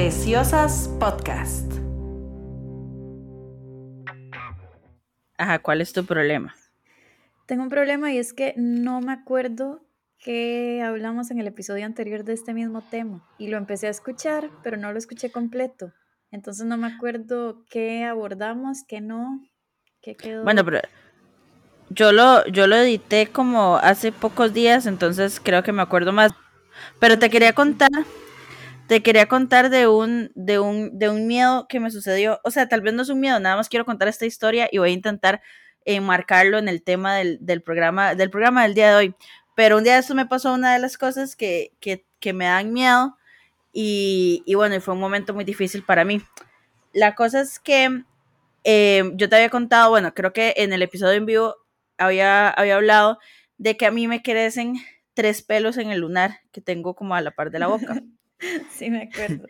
Preciosas Podcast. Ajá, ¿cuál es tu problema? Tengo un problema y es que no me acuerdo que hablamos en el episodio anterior de este mismo tema y lo empecé a escuchar, pero no lo escuché completo. Entonces no me acuerdo qué abordamos, qué no, qué quedó. Bueno, pero yo lo, yo lo edité como hace pocos días, entonces creo que me acuerdo más. Pero te quería contar, te quería contar de un, de un, de un miedo que me sucedió. O sea, tal vez no es un miedo, nada más quiero contar esta historia y voy a intentar enmarcarlo en el tema del, del programa, del programa del día de hoy. Pero un día eso me pasó una de las cosas que, que, que me dan miedo y, y, bueno, fue un momento muy difícil para mí. La cosa es que eh, yo te había contado, bueno, creo que en el episodio en vivo había, había hablado de que a mí me crecen tres pelos en el lunar que tengo como a la par de la boca. sí, me acuerdo.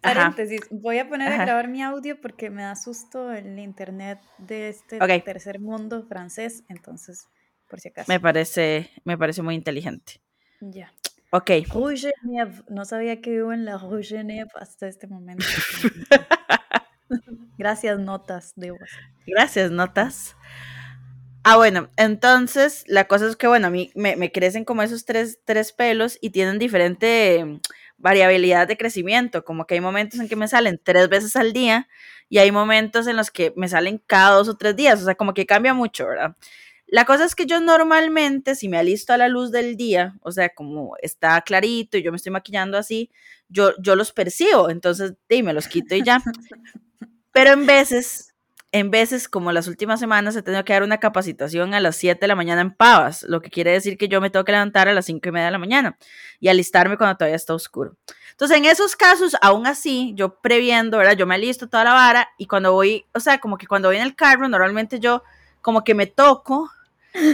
Paréntesis, voy a poner a grabar mi audio porque me da susto el internet de este okay. tercer mundo francés, entonces, por si acaso. Me parece, me parece muy inteligente. Ya. Ok. Rue Genève. No sabía que vivo en la Rue Genève hasta este momento. Gracias, notas de vos. Gracias, notas. Ah, bueno, entonces la cosa es que, bueno, a mí me, me crecen como esos tres, tres, pelos y tienen diferente variabilidad de crecimiento, como que hay momentos en que me salen tres veces al día y hay momentos en los que me salen cada dos o tres días, o sea, como que cambia mucho, ¿verdad? La cosa es que yo normalmente, si me alisto a la luz del día, o sea, como está clarito y yo me estoy maquillando así, yo, yo los percibo, entonces, sí, me los quito y ya. Pero en veces en veces, como las últimas semanas, he tenido que dar una capacitación a las 7 de la mañana en Pavas, lo que quiere decir que yo me tengo que levantar a las 5 y media de la mañana y alistarme cuando todavía está oscuro. Entonces, en esos casos, aún así, yo previendo, ¿verdad? Yo me alisto toda la vara y cuando voy, o sea, como que cuando voy en el carro, normalmente yo como que me toco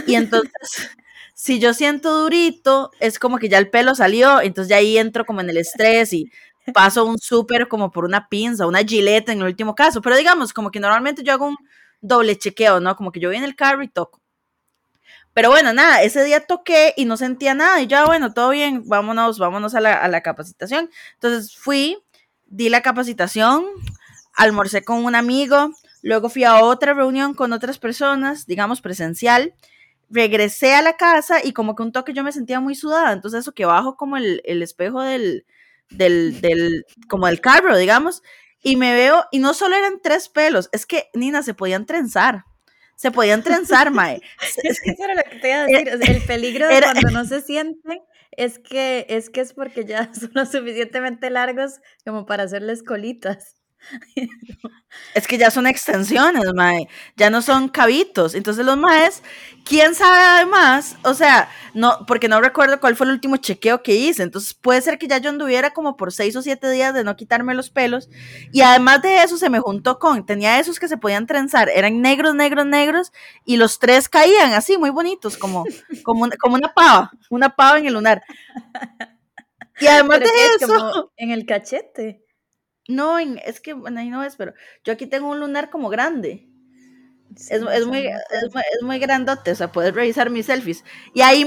y entonces... si yo siento durito, es como que ya el pelo salió, entonces ya ahí entro como en el estrés y paso un súper como por una pinza, una gileta en el último caso, pero digamos, como que normalmente yo hago un doble chequeo, ¿no? Como que yo voy en el carro y toco. Pero bueno, nada, ese día toqué y no sentía nada y ya, bueno, todo bien, vámonos, vámonos a la, a la capacitación. Entonces fui, di la capacitación, almorcé con un amigo, luego fui a otra reunión con otras personas, digamos presencial, regresé a la casa y como que un toque yo me sentía muy sudada, entonces eso que bajo como el, el espejo del, del, del, como del carro, digamos, y me veo, y no solo eran tres pelos, es que, Nina, se podían trenzar. Se podían trenzar, Mae. es que eso era lo que te iba a decir. El peligro de cuando no se sienten es que, es que es porque ya son lo suficientemente largos como para hacerles colitas. Es que ya son extensiones, mae. Ya no son cabitos. Entonces los maes, quién sabe además, o sea, no, porque no recuerdo cuál fue el último chequeo que hice. Entonces puede ser que ya yo anduviera como por seis o siete días de no quitarme los pelos. Y además de eso se me juntó con, tenía esos que se podían trenzar, eran negros, negros, negros, y los tres caían así, muy bonitos, como, como, como una pava, una pava en el lunar. Y además de eso. en el cachete. No, es que, bueno, ahí no es, pero yo aquí tengo un lunar como grande. es, es, muy, es, muy grandote, o sea, puedes revisar mis selfies. Y ahí,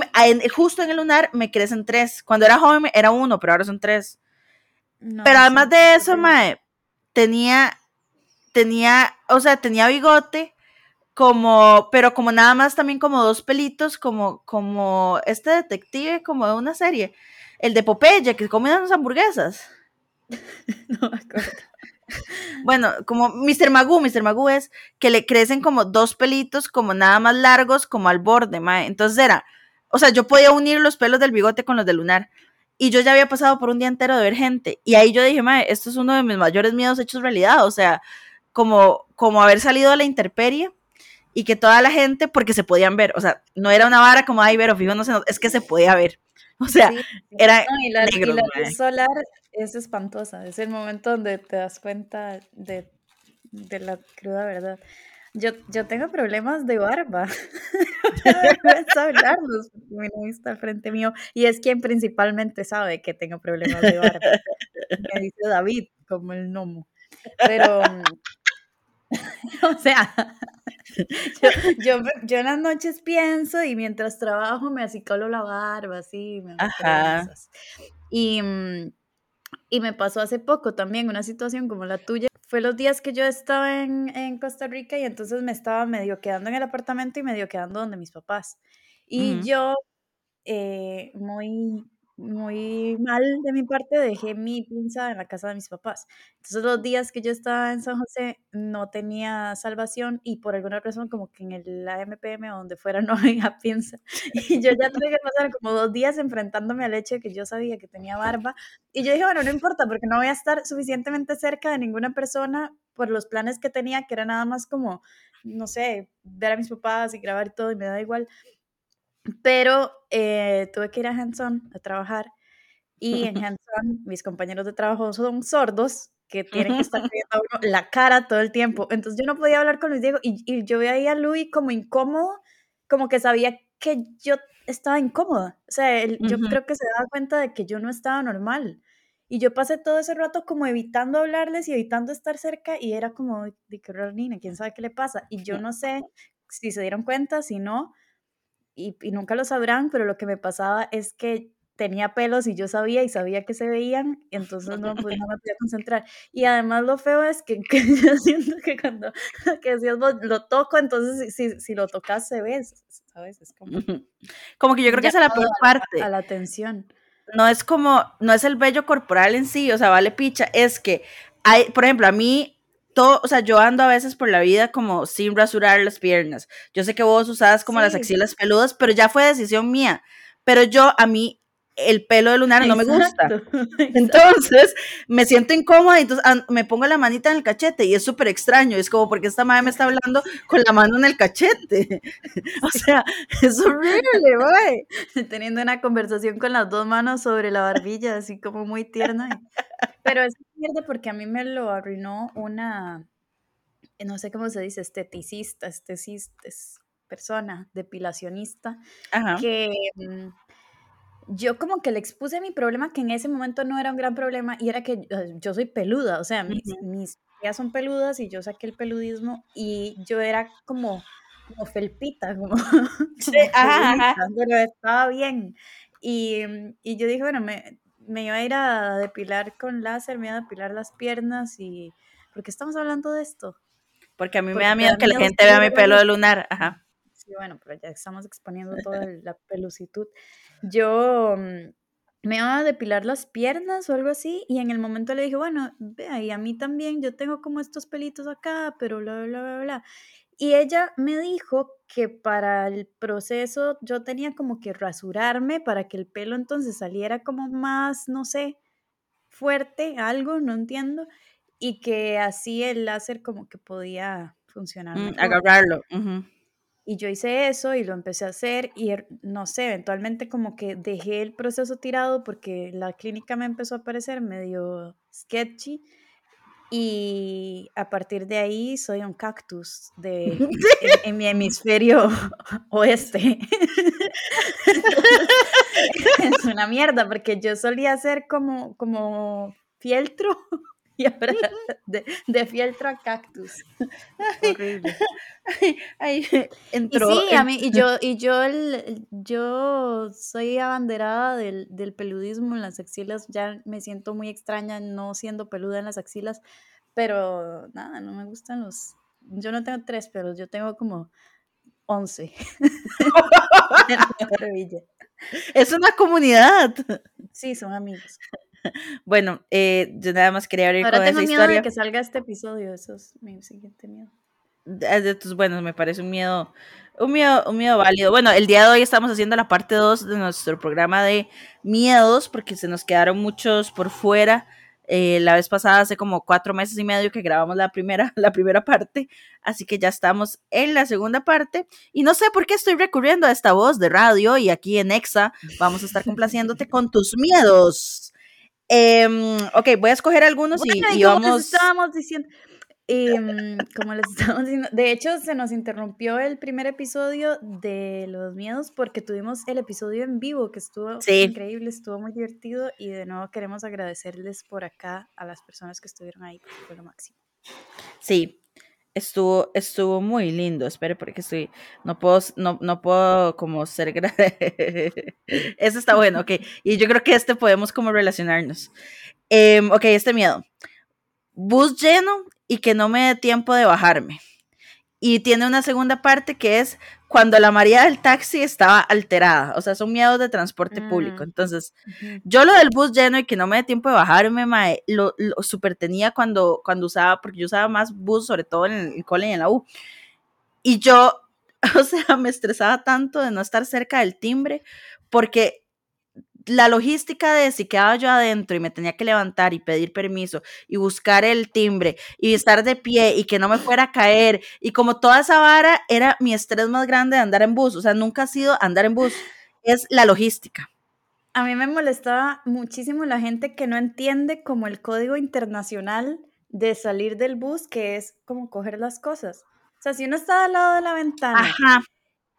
justo en el lunar, me crecen tres. Cuando era joven era uno, pero ahora son tres. pero además de eso, mae, tenía, tenía, o sea, tenía bigote, como, pero como nada más también como dos pelitos, como, como este detective, como de una serie. El de Popeye, que come unas hamburguesas. no me acuerdo. Bueno, como Mr. Magoo, Mr. Magoo es que le crecen como dos pelitos, como nada más largos, como al borde, mae. Entonces era, o sea, yo podía unir los pelos del bigote con los del lunar. Y yo ya había pasado por un día entero de ver gente. Y ahí yo dije, mae, esto es uno de mis mayores miedos hechos realidad. O sea, como, como haber salido a la intemperie y que toda la gente, porque se podían ver, o sea, no era una vara como, ay, ver, o fijo, no sé, es que se podía ver. O sea, era y la, luz solar es espantosa. Es el momento donde te das cuenta de, de la cruda verdad. Yo, yo tengo problemas de barba. no hablarlos mi novio está al frente mío y es quien principalmente sabe que tengo problemas de barba. Me dice David, como el gnomo. Pero, o sea, yo, yo, yo, en las noches pienso y mientras trabajo me acicolo la barba, así. Me Ajá. Y, mm, Y me pasó hace poco también una situación como la tuya. Fue los días que yo estaba en, en Costa Rica y entonces me estaba medio quedando en el apartamento y medio quedando donde mis papás. Y yo, eh, muy muy mal de mi parte, dejé mi pinza en la casa de mis papás. Entonces los días que yo estaba en San José no tenía salvación y por alguna razón como que en el AMPM o donde fuera no había pinza. Y yo ya tuve que pasar como dos días enfrentándome al hecho de que yo sabía que tenía barba. Y yo dije, bueno, no importa porque no voy a estar suficientemente cerca de ninguna persona por los planes que tenía, que era nada más como, no sé, ver a mis papás y grabar todo y me da igual. Pero eh, tuve que ir a Hanson a trabajar y en Hanson mis compañeros de trabajo son sordos que tienen que estar viendo la cara todo el tiempo. Entonces yo no podía hablar con Luis Diego y, y yo veía a Luis como incómodo, como que sabía que yo estaba incómoda. O sea, yo creo que se daba cuenta de que yo no estaba normal. Y yo pasé todo ese rato como evitando hablarles y evitando estar cerca y era como, de que Nina, quién sabe qué le pasa. Y yo no sé si se dieron cuenta, si no, y, nunca lo sabrán, pero lo que me pasaba es que tenía pelos y yo sabía y sabía que se veían, y entonces no, pues, no me podía concentrar. Y además lo feo es que, que yo siento que cuando que decías, lo toco, entonces si, si, lo tocas se ve, ¿sabes? Es como, como que yo creo que esa es la peor parte. A la atención. No es como, no es el vello corporal en sí, o sea, vale picha, es que hay, por ejemplo, a mí todo, o sea, yo ando a veces por la vida como sin rasurar las piernas. Yo sé que vos usabas como las axilas peludas, pero ya fue decisión mía. Pero yo, a mí, el pelo de lunar no me gusta. Entonces, me siento incómoda y entonces me pongo la manita en el cachete y es súper extraño. Es como porque esta madre me está hablando con la mano en el cachete. o sea, es horrible, güey. Teniendo una conversación con las dos manos sobre la barbilla, así como muy tierna. Pero es mierda porque a mí me lo arruinó una, no sé cómo se dice, esteticista, esteticista, persona, depilacionista, que mm, yo como que le expuse mi problema, que en ese momento no era un gran problema, y era que yo soy peluda, o sea, mis, mis son peludas y yo saqué el peludismo y yo era como, como felpita, como, pero estaba bien. Y, y, yo dije, bueno, me, me iba a ir a depilar con láser, me iba a depilar las piernas y... ¿Por qué estamos hablando de esto? Porque a mí me da miedo que la gente vea mi pelo de lunar, ajá. Sí, bueno, pero ya estamos exponiendo toda la pelucitud. Yo mm, me iba a depilar las piernas o algo así y en el momento le dije, bueno, vea, y a mí también, yo tengo como estos pelitos acá, pero bla, bla, bla, bla. Y ella me dijo que para el proceso yo tenía como que rasurarme para que el pelo entonces saliera como más, no sé, fuerte, algo, no entiendo, y que así el láser como que podía funcionar. Mm, agarrarlo. Y yo hice eso y lo empecé a hacer y er, no sé, eventualmente como que dejé el proceso tirado porque la clínica me empezó a parecer medio sketchy y a partir de ahí soy un cactus de, en, mi hemisferio oeste. es una mierda porque yo solía ser como, como fieltro y ahora de, de fieltro a cactus. Horrible. Ahí entró. Y sí, a mí, y yo, y yo, el, yo soy abanderada del, del peludismo en las axilas, ya me siento muy extraña no siendo peluda en las axilas, pero nada, no me gustan los, yo no tengo tres pelos, yo tengo como once. es una comunidad. Sí, son amigos. Bueno, eh, yo nada más quería abrir Ahora con tengo miedo de que salga este episodio, eso es mi siguiente miedo. De tus, bueno, me parece un miedo, un miedo, un miedo válido. Bueno, el día de hoy estamos haciendo la parte 2 de nuestro programa de miedos, porque se nos quedaron muchos por fuera. Eh, la vez pasada, hace como cuatro meses y medio que grabamos la primera, la primera parte, así que ya estamos en la segunda parte. Y no sé por qué estoy recurriendo a esta voz de radio y aquí en EXA vamos a estar complaciéndote con tus miedos. Em, ok, voy a escoger algunos y, vamos. estábamos diciendo. Em, como les estábamos diciendo, de hecho se nos interrumpió el primer episodio de los miedos porque tuvimos el episodio en vivo que estuvo increíble, estuvo muy divertido y de nuevo queremos agradecerles por acá a las personas que estuvieron ahí, fue lo máximo. Sí, estuvo, estuvo muy lindo. Espere, porque estoy, no puedo, no, no puedo como ser Eso está bueno, ok. Y yo creo que este podemos como relacionarnos. Em, ok, este miedo. Bus lleno y que no me dé tiempo de bajarme. Y tiene una segunda parte que es cuando la María del taxi estaba alterada. O sea, son miedos de transporte público. Mm, Entonces, ujú. yo lo del bus lleno y que no me dé tiempo de bajarme, mae, lo, lo super tenía cuando, cuando usaba, porque yo usaba más bus, sobre todo en el cole y en la U. Y yo, o sea, me estresaba tanto de no estar cerca del timbre, porque la logística de si quedaba yo adentro y me tenía que levantar y pedir permiso y buscar el timbre y estar de pie y que no me fuera a caer y como toda esa vara era mi estrés más grande de andar en bus, o sea, nunca ha sido andar en bus, es la logística. A mí me molestaba muchísimo la gente que no entiende como el código internacional de salir del bus, que es como coger las cosas. O sea, si uno está al lado de la ventana Ajá,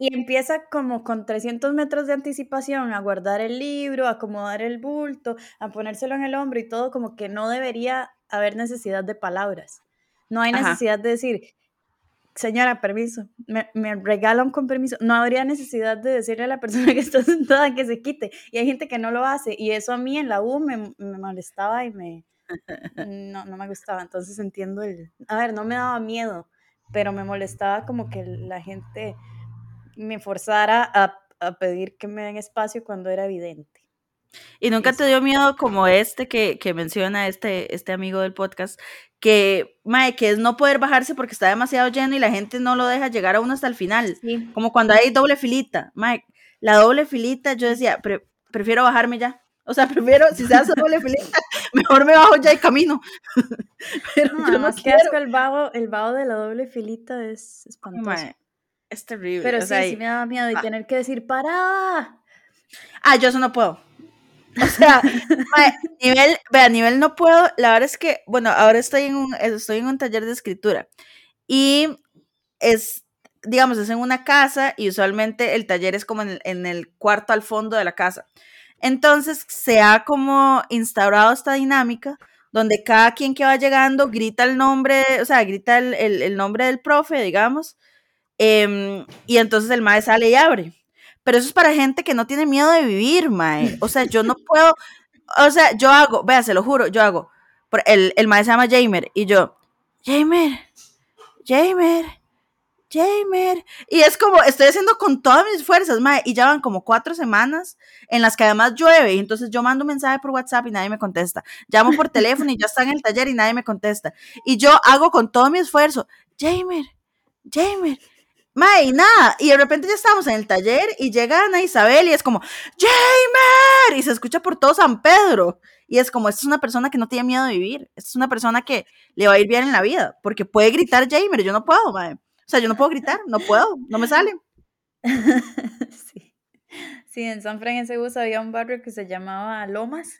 y empieza como con 300 metros de anticipación a guardar el libro, a acomodar el bulto, a ponérselo en el hombro y todo, como que no debería haber necesidad de palabras. No hay Ajá. necesidad de decir, señora, permiso, me, me regalan con permiso. No habría necesidad de decirle a la persona que está sentada que se quite. Y hay gente que no lo hace. Y eso a mí en la U me, me molestaba y me... No, no me gustaba. Entonces entiendo el... A ver, no me daba miedo, pero me molestaba como que la gente me forzara a, a pedir que me den espacio cuando era evidente. Y nunca te dio miedo como este que, que menciona este, este amigo del podcast, que, mae, que es no poder bajarse porque está demasiado lleno y la gente no lo deja llegar a uno hasta el final. Sí. Como cuando hay doble filita. Mae, la doble filita, yo decía, "Pre- prefiero bajarme ya. O sea, prefiero, si se hace doble filita, mejor me bajo ya y camino. Pero No, yo no que asco el vago, el vago de la doble filita es espantoso. Mae, es terrible. Pero o sí, sea, sí me daba miedo y ah. tener que decir, ¡para! Ah, yo eso no puedo. O sea, nivel, vea, nivel no puedo. La verdad es que, bueno, ahora estoy en un, estoy en un taller de escritura y es, digamos, es en una casa y usualmente el taller es como en el, en el cuarto al fondo de la casa. Entonces se ha como instaurado esta dinámica donde cada quien que va llegando grita el nombre, o sea, grita el, el- el nombre del profe, digamos, em, y entonces el mae sale y abre. Pero eso es para gente que no tiene miedo de vivir, mae. O sea, yo no puedo, o sea, yo hago, vea, se lo juro, yo hago, el, el mae se llama Jamer, y yo, Jamer, Jamer, Jamer. Y es como, estoy haciendo con todas mis fuerzas, mae, y ya van como cuatro semanas en las que además llueve, y entonces yo mando un mensaje por WhatsApp y nadie me contesta. Llamo por teléfono y ya está en el taller y nadie me contesta. Y yo hago con todo mi esfuerzo, Jamer, Jamer. Mae, nada, y de repente ya estamos en el taller y llega Ana Isabel y es como, Jamer, y se escucha por todo San Pedro. Y es como, esta es una persona que no tiene miedo de vivir, esta es una persona que le va a ir bien en la vida, porque puede gritar Jamer, yo no puedo, mae. O sea, yo no puedo gritar, no puedo, no me sale. sí. sí, en San Francisco había un barrio que se llamaba Lomas,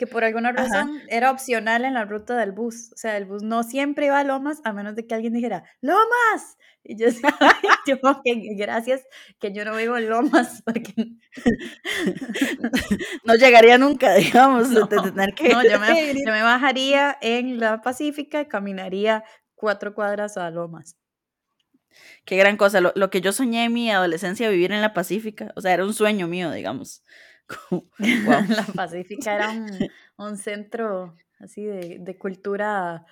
que por alguna Ajá. razón era opcional en la ruta del bus. O sea, el bus no siempre iba a Lomas, a menos de que alguien dijera, ¡Lomas! Y yo decía, yo, ok, gracias, que yo no vivo en Lomas, porque No llegaría nunca, digamos, No, de, de tener que... no, yo me, yo me bajaría en la Pacífica y caminaría cuatro cuadras a Lomas. Qué gran cosa, lo, lo que yo soñé en mi adolescencia vivir en la Pacífica, o sea, era un sueño mío, digamos. Wow. La Pacífica era un, un centro así de, de cultura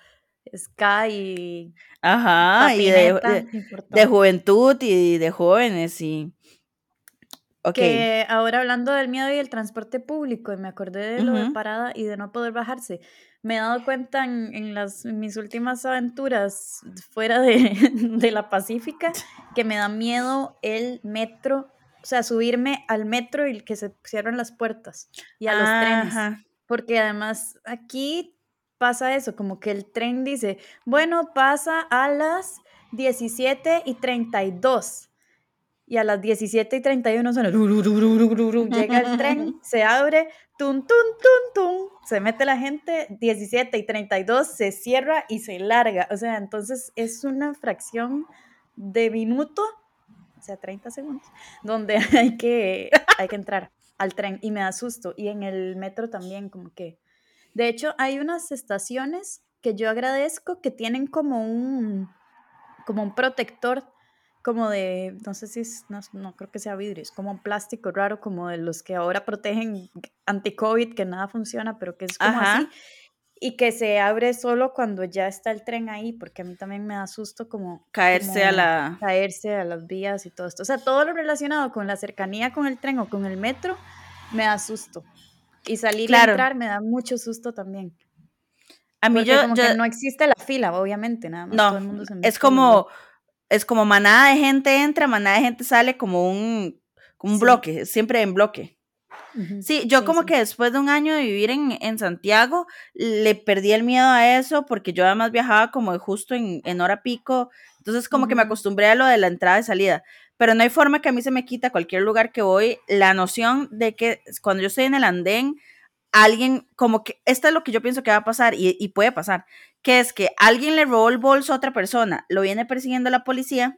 ska y Ajá, y de, patineta de, de importante. juventud y de jóvenes y... Ok. Que ahora hablando del miedo y el transporte público, y me acordé de lo de parada y de no poder bajarse, me he dado cuenta en, en las, en mis últimas aventuras fuera de, de la Pacífica que me da miedo el metro, o sea, subirme al metro y que se cierran las puertas y a los trenes. Porque además aquí pasa eso, como que el tren dice, bueno, pasa a las 17 y 32. Y a las 17 y 31 suena, llega el tren, se abre, tun, tun, tun, tun, se mete la gente, 17 y 32, se cierra y se larga. O sea, entonces es una fracción de minuto, o sea, 30 segundos, donde hay que, hay que entrar al tren y me da susto. Y en el metro también, como que... De hecho, hay unas estaciones que yo agradezco que tienen como un, como un protector, como de, no sé si es, no, no creo que sea vidrio, es como un plástico raro, como de los que ahora protegen anti-COVID, que nada funciona, pero que es como Ajá. así. Y que se abre solo cuando ya está el tren ahí, porque a mí también me da susto como caerse a la caerse a las vías y todo esto. O sea, todo lo relacionado con la cercanía con el tren o con el metro me da susto. Y salir y entrar me da mucho susto también. A mí yo, como que no existe la fila, obviamente, nada más. No, todo el mundo se es como es como manada de gente entra, manada de gente sale como un, como un bloque, siempre en bloque. Sí, yo como que después de un año de vivir en, en, Santiago, le perdí el miedo a eso porque yo además viajaba como justo en, en hora pico, entonces como que me acostumbré a lo de la entrada y salida, pero no hay forma que a mí se me quita cualquier lugar que voy la noción de que cuando yo estoy en el andén, alguien, como que, esto es lo que yo pienso que va a pasar y, y puede pasar, que es que alguien le robó el bolso a otra persona, lo viene persiguiendo la policía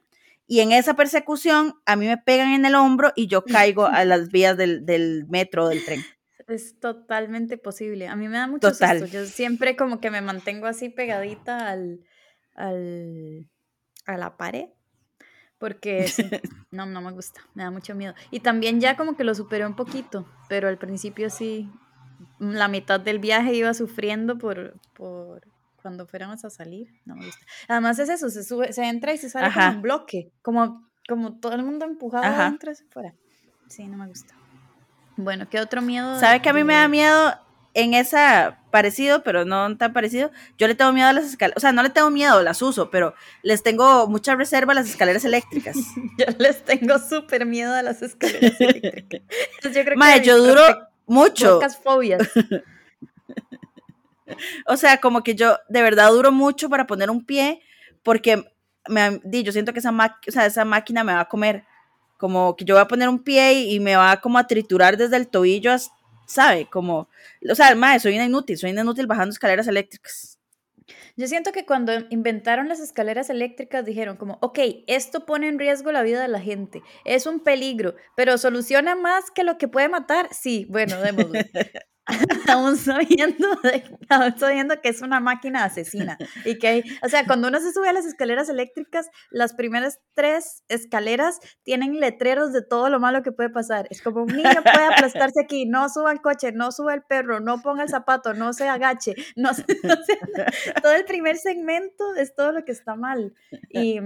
y en esa persecución a mí me pegan en el hombro y yo caigo a las vías del, del metro, del tren. Es totalmente posible. A mí me da mucho Total. susto. Yo siempre como que me mantengo así pegadita al, al, a la pared. Porque no, no me gusta, me da mucho miedo. Y también ya como que lo superé un poquito, pero al principio sí, la mitad del viaje iba sufriendo por, por, cuando fuéramos a salir. No me gusta. Además es eso, se sube, se entra y se sale como un bloque, como, como todo el mundo empujado adentro y fuera. Sí, no me gusta. Bueno, ¿qué otro miedo? ¿Sabe que a mí me da miedo en esa parecido, pero no tan parecido? Yo le tengo miedo a las escaleras, o sea, no le tengo miedo, las uso, pero les tengo mucha reserva a las escaleras eléctricas. yo les tengo súper miedo a las escaleras eléctricas. yo creo que yo duro mucho. fobias. o sea, como que yo de verdad duro mucho para poner un pie porque me, yo siento que esa, o sea, esa máquina me va a comer. Como que yo voy a poner un pie y, me va como a triturar desde el tobillo, ¿sabe? Como, o sea, madre, soy una inútil, soy una inútil bajando escaleras eléctricas. Yo siento que cuando inventaron las escaleras eléctricas dijeron como, ok, esto pone en riesgo la vida de la gente, es un peligro, pero soluciona más que lo que puede matar. Sí, bueno, démoslo. aún sabiendo, sabiendo que es una máquina asesina y que hay, o sea, cuando uno se sube a las escaleras eléctricas, las primeras tres escaleras tienen letreros de todo lo malo que puede pasar. Es como un niño puede aplastarse aquí, no suba el coche, no suba el perro, no ponga el zapato, no se agache, no, todo el primer segmento es todo lo que está mal. Y,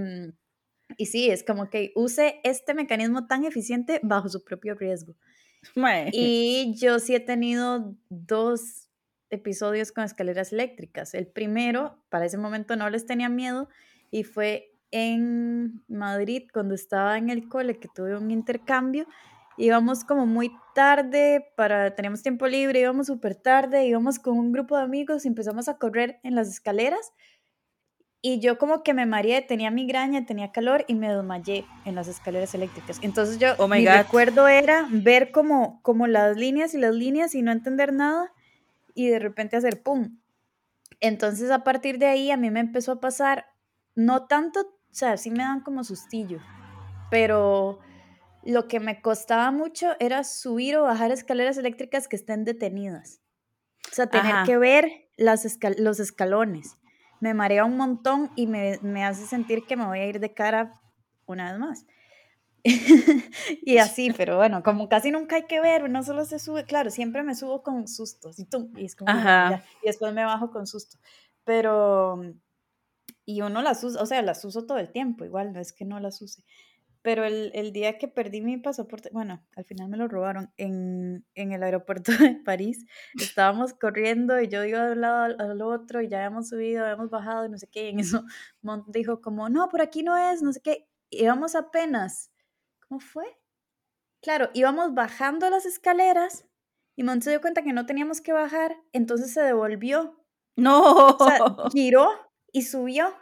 y sí, es como que use este mecanismo tan eficiente bajo su propio riesgo. Y yo sí he tenido dos episodios con escaleras eléctricas. El primero, para ese momento no les tenía miedo, y fue en Madrid cuando estaba en el cole, que tuve un intercambio. Íbamos como muy tarde, para, teníamos tiempo libre, íbamos súper tarde, íbamos con un grupo de amigos y empezamos a correr en las escaleras y yo como que me mareé, tenía migraña, tenía calor y me desmayé en las escaleras eléctricas. Entonces yo, oh mi recuerdo era ver como, como las líneas y las líneas y no entender nada y de repente hacer pum. Entonces a partir de ahí a mí me empezó a pasar, no tanto, o sea, sí me dan como sustillo, pero lo que me costaba mucho era subir o bajar escaleras eléctricas que estén detenidas. O sea, tener que ver las los escalones me marea un montón y me, hace sentir que me voy a ir de cara una vez más. y así, pero bueno, como casi nunca hay que ver, no solo se sube, claro, siempre me subo con sustos y, tú, y, es como, y después me bajo con susto, pero, y uno las usa, o sea, las uso todo el tiempo, igual, no es que no las use, pero el, el, día que perdí mi pasaporte, bueno, al final me lo robaron en, en el aeropuerto de París. Estábamos corriendo y yo iba de un lado al, otro y ya habíamos subido, habíamos bajado y no sé qué. Y en eso Mont dijo como, no, por aquí no es, no sé qué. Íbamos apenas, ¿cómo fue? Claro, íbamos bajando las escaleras y Mont se dio cuenta que no teníamos que bajar, entonces se devolvió. No. O sea, giró y subió.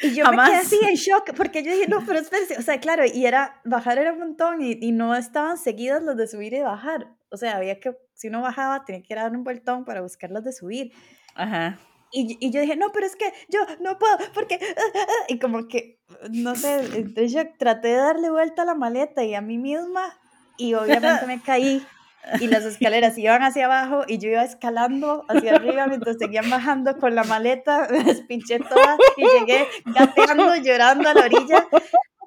Y yo me quedé así en shock, porque yo dije, no, pero espérate, o sea, claro, y era, bajar era un montón y, y, no estaban seguidas los de subir y bajar. O sea, había que, si uno bajaba, tenía que dar un vueltón para buscar los de subir. Ajá. Y, y, yo dije, no, pero es que yo no puedo, porque... Ah, ah", y como que, no sé, entonces yo traté de darle vuelta a la maleta y a mí misma, y obviamente me caí y las escaleras iban hacia abajo y yo iba escalando hacia arriba mientras seguían bajando con la maleta, me despinché toda y llegué gateando, llorando a la orilla.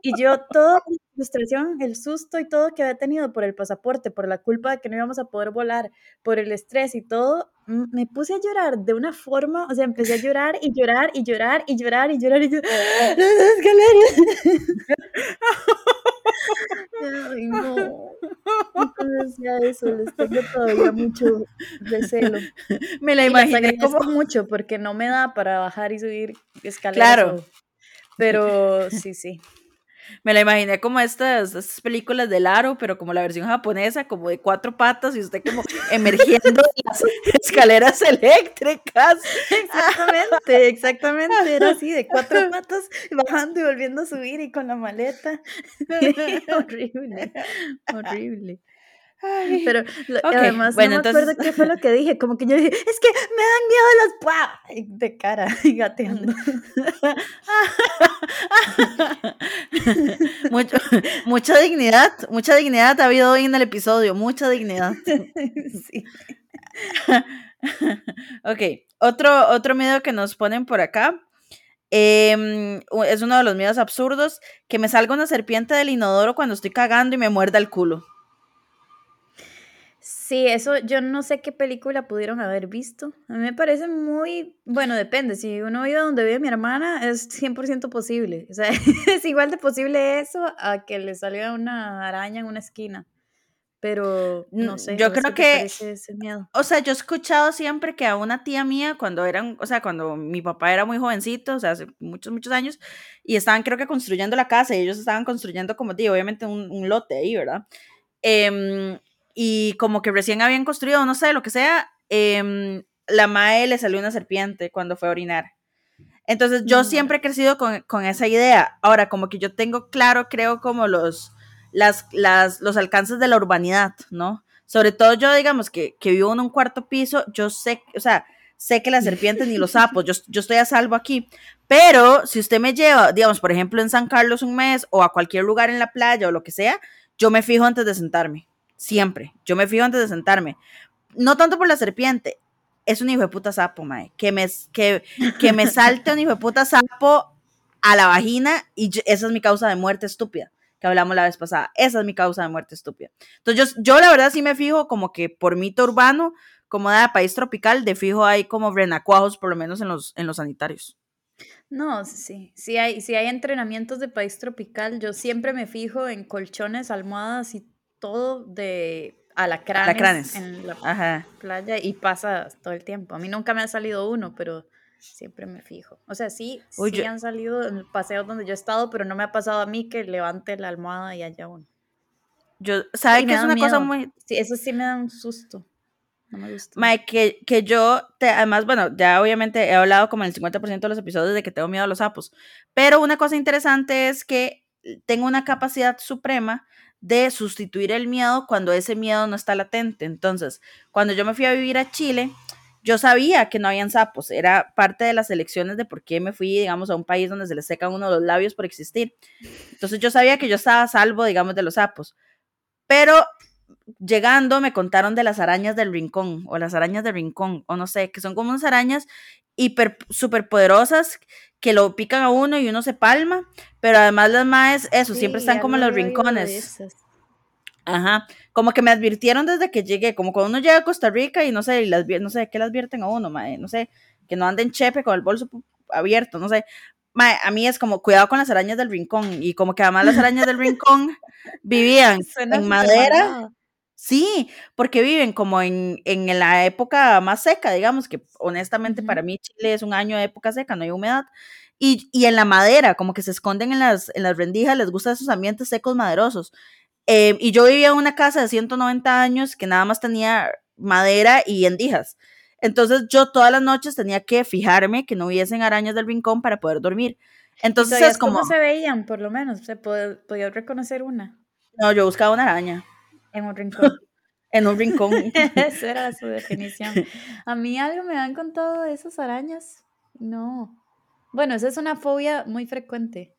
Y yo todo frustración, el susto y todo que había tenido por el pasaporte, por la culpa de que no íbamos a poder volar, por el estrés y todo, me puse a llorar de una forma, o sea, empecé a llorar y llorar y llorar y llorar y llorar y llorar. ¡Las escaleras! Ay, no. Entonces ya eso, les tengo todavía mucho recelo. Me la imaginé como mucho porque no me da para bajar y subir escaleras. Claro. Pero sí, sí. Me la imaginé como estas, estas películas del aro, pero como la versión japonesa, como de cuatro patas y usted como emergiendo las escaleras eléctricas. Exactamente, exactamente. Era así, de cuatro patas, bajando y volviendo a subir y con la maleta. horrible, horrible. Pero además no me acuerdo qué fue lo que dije, como que yo dije, es que me dan miedo las ¡pua! de cara y gateando. Mucho, mucha dignidad, mucha dignidad ha habido hoy en el episodio, mucha dignidad. sí. ok, otro, otro miedo que nos ponen por acá. Em, es uno de los miedos absurdos, que me salga una serpiente del inodoro cuando estoy cagando y me muerda el culo. Sí, eso yo no sé qué película pudieron haber visto. A mí me parece muy, bueno, depende, si uno vive donde vive mi hermana es 100% posible. O sea, es igual de posible eso a que le salga una araña en una esquina. Pero no sé. Yo creo que, o sea, yo he escuchado siempre que a una tía mía cuando eran, o sea, cuando mi papá era muy jovencito, o sea, hace muchos, muchos años, y estaban creo que construyendo la casa y ellos estaban construyendo como, digo, obviamente un, un lote ahí, ¿verdad? Eh, y como que recién habían construido, no sé, lo que sea, eh, la Mae le salió una serpiente cuando fue a orinar. Entonces yo mm. siempre he crecido con, con, esa idea. Ahora, como que yo tengo claro, creo, como los, las, las, los alcances de la urbanidad, ¿no? Sobre todo yo, digamos, que, que vivo en un cuarto piso, yo sé, o sea, sé que las serpientes ni los sapos, yo, yo estoy a salvo aquí. Pero si usted me lleva, digamos, por ejemplo, en San Carlos un mes o a cualquier lugar en la playa o lo que sea, yo me fijo antes de sentarme. Siempre. Yo me fijo antes de sentarme. No tanto por la serpiente. Es un hijo de puta sapo, mae. Que me, que, que me salte un hijo de puta sapo a la vagina y esa es mi causa de muerte estúpida que hablamos la vez pasada. Esa es mi causa de muerte estúpida. Entonces, yo, yo la verdad sí me fijo como que por mito urbano, como de país tropical, de fijo hay como renacuajos, por lo menos en los, en los sanitarios. No, sí, sí hay, si hay entrenamientos de país tropical, yo siempre me fijo en colchones, almohadas y todo de alacranes, en la playa y pasa todo el tiempo. A mí nunca me ha salido uno, pero siempre me fijo. O sea, sí, sí han salido en paseos donde yo he estado, pero no me ha pasado a mí que levante la almohada y haya uno. Yo, ¿sabes que es una cosa muy... Sí, eso sí me da un susto. No me gusta. Mike, que, que yo, te, además, bueno, ya obviamente he hablado como en el 50% de los episodios de que tengo miedo a los sapos, pero una cosa interesante es que tengo una capacidad suprema de sustituir el miedo cuando ese miedo no está latente. Entonces, cuando yo me fui a vivir a Chile, yo sabía que no habían sapos, era parte de las elecciones de por qué me fui, digamos, a un país donde se le secan uno los labios por existir. Entonces yo sabía que yo estaba salvo, digamos, de los sapos. Pero llegando me contaron de las arañas del rincón o las arañas del rincón o no sé, que son como unas arañas hiper super poderosas que lo pican a uno y uno se palma, pero además las maes, eso, siempre están como en los rincones. Ajá, como que me advirtieron desde que llegué, como cuando uno llega a Costa Rica y no sé, y las, no sé, ¿qué le advierten a uno, mae? No sé, que no anden chepe con el bolso abierto, no sé. Mae, a mí es como cuidado con las arañas del rincón y como que además las arañas del rincón vivían en madera. Sí, porque viven como en, en, la época más seca, digamos, que honestamente para mí Chile es un año de época seca, no hay humedad. Y, y, en la madera, como que se esconden en las, en las rendijas, les gustan esos ambientes secos maderosos. Eh, y yo vivía en una casa de 190 años que nada más tenía madera y endijas. Entonces yo todas las noches tenía que fijarme que no hubiesen arañas del rincón para poder dormir. Entonces es como... ¿Cómo se veían, por lo menos? ¿Se podía reconocer una? No, yo buscaba una araña. En un rincón. en un rincón. Esa era su definición. A mí algo me han contado de esas arañas. No. Bueno, esa es una fobia muy frecuente.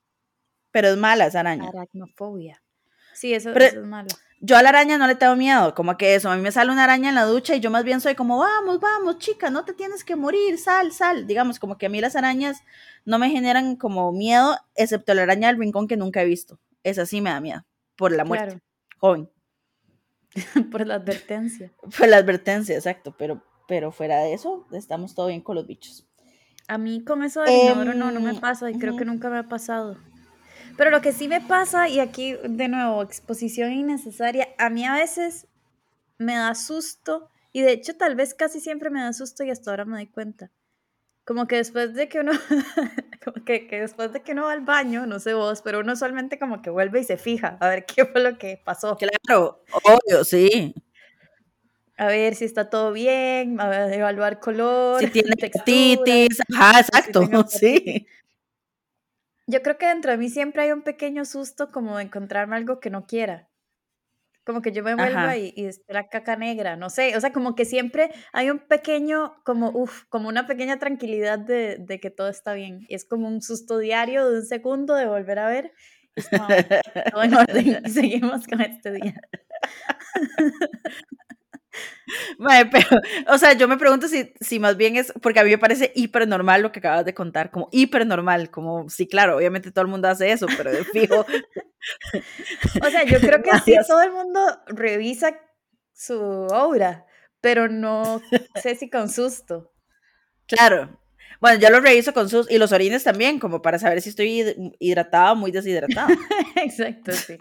Pero es mala esa araña. Aracnofobia. Sí, eso, es malo. Yo a la araña no le tengo miedo, como que eso, a mí me sale una araña en la ducha y yo más bien soy como, vamos, vamos, chica, no te tienes que morir, sal, sal. Digamos, como que a mí las arañas no me generan como miedo, excepto la araña del rincón que nunca he visto. esa sí me da miedo, por la muerte, joven. por la advertencia. Por la advertencia, exacto, pero, pero fuera de eso, estamos todo bien con los bichos. A mí con eso del inodoro no, no me em, pasa y creo que nunca me ha pasado. Pero lo que sí me pasa, y aquí de nuevo, exposición innecesaria, a mí a veces me da susto, y de hecho tal vez casi siempre me da susto y hasta ahora me doy cuenta. Como que después de que uno, como que, que, después de que uno va al baño, no sé vos, pero uno usualmente como que vuelve y se fija a ver qué fue lo que pasó. Claro, obvio, sí. A ver si está todo bien, a ver, evaluar color. Si tiene textitis, ajá, exacto, sí. Yo creo que dentro de mí siempre hay un pequeño susto como de encontrarme algo que no quiera. Como que yo me vuelva y, y la caca negra, no sé, o sea, como que siempre hay un pequeño, como, uff, como una pequeña tranquilidad de, de, que todo está bien. Y es como un susto diario de un segundo de volver a ver. Y todo en orden y seguimos con este día. pero, o sea, yo me pregunto si, si más bien es, porque a mí me parece hiper normal lo que acabas de contar, como hiper normal, como, sí, claro, obviamente todo el mundo hace eso, pero de fijo. o sea, yo creo que sí, todo el mundo revisa su obra, pero no sé si con susto. Claro. Bueno, yo lo reviso con sus, y los orines también, como para saber si estoy hidratada o muy deshidratada. Exacto, sí.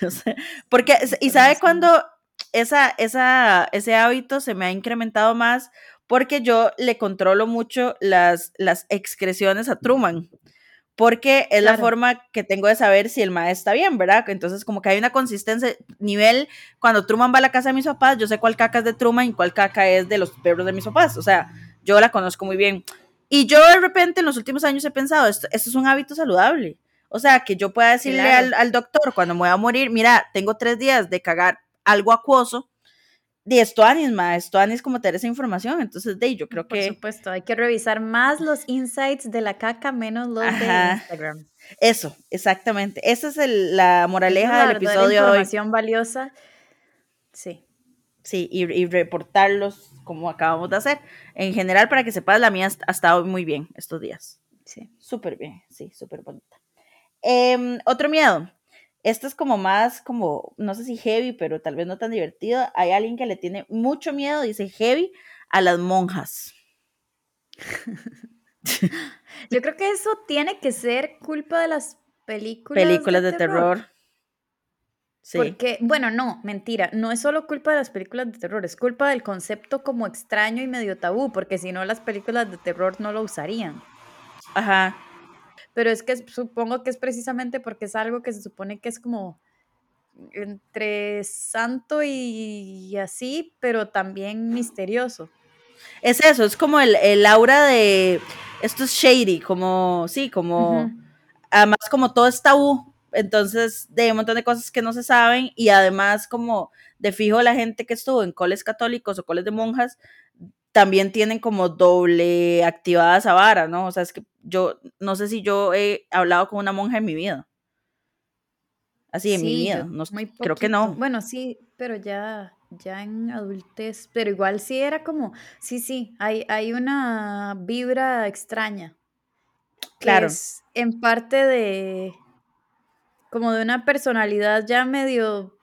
porque, y sabe cuando esa, esa, ese hábito se me ha incrementado más porque yo le controlo mucho las, las excreciones a Truman, porque es la forma que tengo de saber si el maestro está bien, ¿verdad? Entonces como que hay una consistencia, nivel, cuando Truman va a la casa de mis papás, yo sé cuál caca es de Truman y cuál caca es de los perros de mis papás, o sea, yo la conozco muy bien. Y yo de repente en los últimos años he pensado, esto, esto es un hábito saludable. O sea, que yo pueda decirle al, al, doctor cuando me voy a morir, mira, tengo tres días de cagar algo acuoso, de esto ma, esto es como tener esa información, entonces de yo creo que... Por supuesto, hay que revisar más los insights de la caca, menos los de Instagram. Eso, exactamente, esa es la moraleja del episodio de información valiosa, sí. Sí, y, reportarlos como acabamos de hacer. En general, para que sepas, la mía ha estado muy bien estos días. Sí. Súper bien, sí, súper bonita. Em, otro miedo, esto es como más, como, no sé si heavy, pero tal vez no tan divertido. Hay alguien que le tiene mucho miedo, dice heavy, a las monjas. Yo creo que eso tiene que ser culpa de las películas. Películas de, terror. Sí. Porque, bueno, no, mentira, no es solo culpa de las películas de terror, es culpa del concepto como extraño y medio tabú, porque si no las películas de terror no lo usarían. Ajá pero es que supongo que es precisamente porque es algo que se supone que es como entre santo y, así, pero también misterioso. Es eso, es como el, el aura de esto es shady, como, sí, como, además como todo es tabú, entonces de un montón de cosas que no se saben y además como de fijo la gente que estuvo en coles católicos o coles de monjas también tienen como doble activada esa vara, ¿no? O sea, es que yo no sé si yo he hablado con una monja en mi vida. Así en mi vida, no, creo que no. Bueno, sí, pero ya, ya en adultez, pero igual sí era como, sí, sí, hay, hay una vibra extraña. Claro. Es en parte de, como de una personalidad ya medio...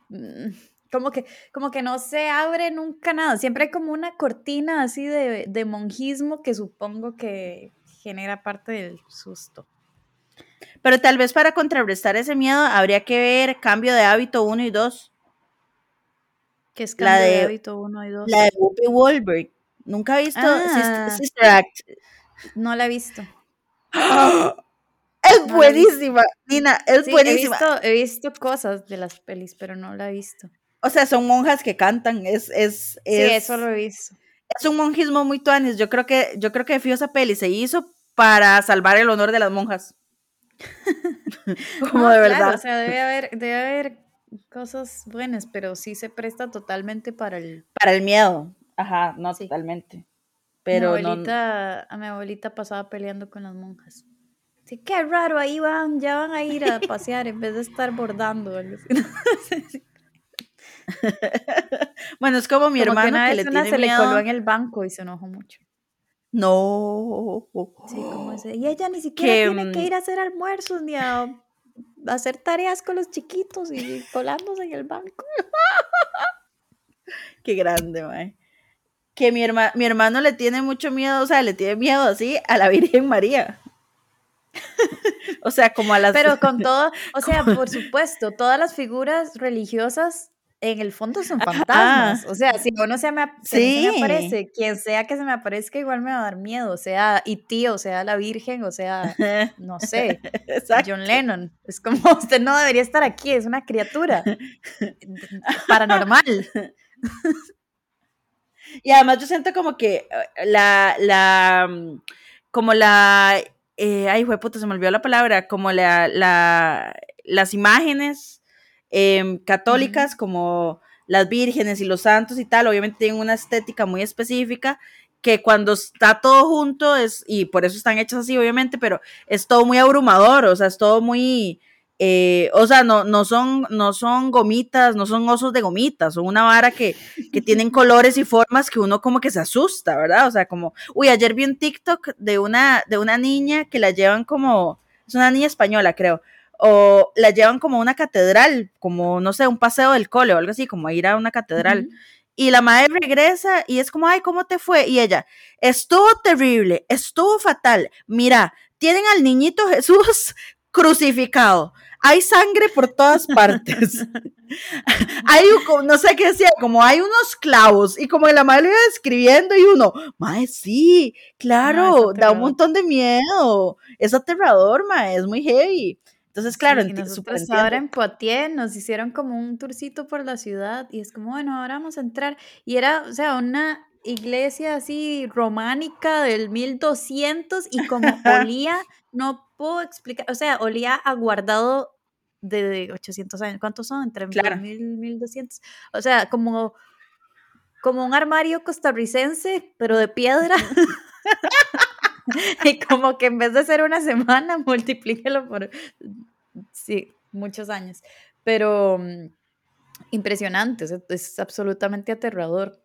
Como que, como que no se abre nunca nada. Siempre hay como una cortina así de, de monjismo que supongo que genera parte del susto. Pero tal vez para contrarrestar ese miedo habría que ver cambio de hábito 1 y 2. ¿Qué es cambio de, hábito 1 y 2? La de Whoopi. ¿Nunca has visto ah. Sister Act? No la he visto. Es buenísima, Nina, es buenísima. He visto, he visto cosas de las pelis, pero no la he visto. O sea, son monjas que cantan, es, es, sí, eso lo he visto. Es un monjismo muy tuanis. Yo creo que, yo creo que fijo esa peli se hizo para salvar el honor de las monjas. Como de verdad. o sea, debe haber, debe haber cosas buenas, pero sí se presta totalmente para el. Para el miedo. Ajá, no totalmente. Pero mi abuelita, a mi abuelita pasaba peleando con las monjas. Sí, qué raro, ahí van, ya van a ir a pasear en vez de estar bordando. bueno, es como mi hermano que, le tiene se le coló en el banco y se enojó mucho. No. Sí, como ese. Y ella ni siquiera tiene que mm ir a hacer almuerzos ni a hacer tareas con los chiquitos y colándose en el banco. Qué grande, mae. Que mi, mi hermano le tiene mucho miedo, o sea, le tiene miedo así a la Virgen María. o sea, como a las... Pero con todo, o sea, por supuesto, todas las figuras religiosas en el fondo son fantasmas. O sea, si uno se me, se me aparece, quien sea que se me aparezca, igual me va a dar miedo. O sea, y tío, o sea, la Virgen, o sea, no sé, John Lennon. Es como, usted no debería estar aquí, es una criatura paranormal. Y además yo siento como que eh, la, la, mm, como la, eh, ay, puta, se me olvidó la palabra, como la, la las imágenes Em, católicas como las vírgenes y los santos y tal, obviamente tienen una estética muy específica que cuando está todo junto es, y por eso están hechas así, obviamente, pero es todo muy abrumador, o sea, es todo muy, eh, o sea, no, no, son, no son gomitas, no son osos de gomitas, son una vara que, que tienen colores y formas que uno como que se asusta, ¿verdad? O sea, como, uy, ayer vi un TikTok de una, de una niña que la llevan como, es una niña española, creo, o la llevan como a una catedral, como, no sé, un paseo del cole o algo así, como ir a una catedral. Y la madre regresa y es como, ay, ¿cómo te fue? Y ella, estuvo terrible, estuvo fatal. Mira, tienen al niñito Jesús crucificado. Hay sangre por todas partes. hay, no sé qué decía, como hay unos clavos y como la madre iba describiendo y uno, madre, sí, claro, da un montón de miedo. Es aterrador, madre, es muy heavy. Entonces, claro, sí, nosotros ahora en Poitiers nos hicieron como un tourcito por la ciudad y es como, bueno, ahora vamos a entrar. Y era, o sea, una iglesia así románica del 1200 y como olía, no puedo explicar, o sea, olía a guardado de 800 años. ¿Cuántos son? Entre claro. 1000 y 1200. O sea, como, como un armario costarricense, pero de piedra. y como que en vez de ser una semana, multiplíquelo por, sí, muchos años. Pero mm, impresionante, es, absolutamente aterrador.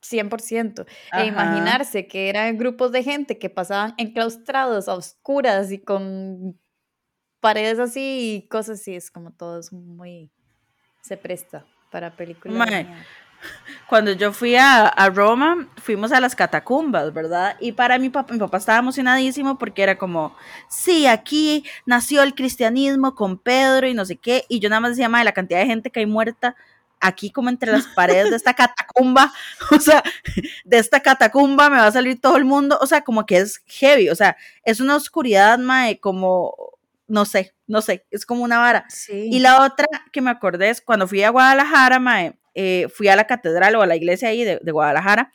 100%. E imaginarse que eran grupos de gente que pasaban enclaustrados a oscuras y con paredes así y cosas así, es como todo es muy... se presta para películas cuando yo fui a, Roma, fuimos a las catacumbas, ¿verdad? Y para mi papá, mi papá estaba emocionadísimo porque era como, sí, aquí nació el cristianismo con Pedro y no sé qué, y yo nada más decía, de la cantidad de gente que hay muerta aquí como entre las paredes de esta catacumba, o sea, de esta catacumba me va a salir todo el mundo, o sea, como que es heavy, o sea, es una oscuridad, mae, como, no sé, no sé, es como una vara. Y la otra que me acordé es cuando fui a Guadalajara, mae, eh, fui a la catedral o a la iglesia ahí de, Guadalajara.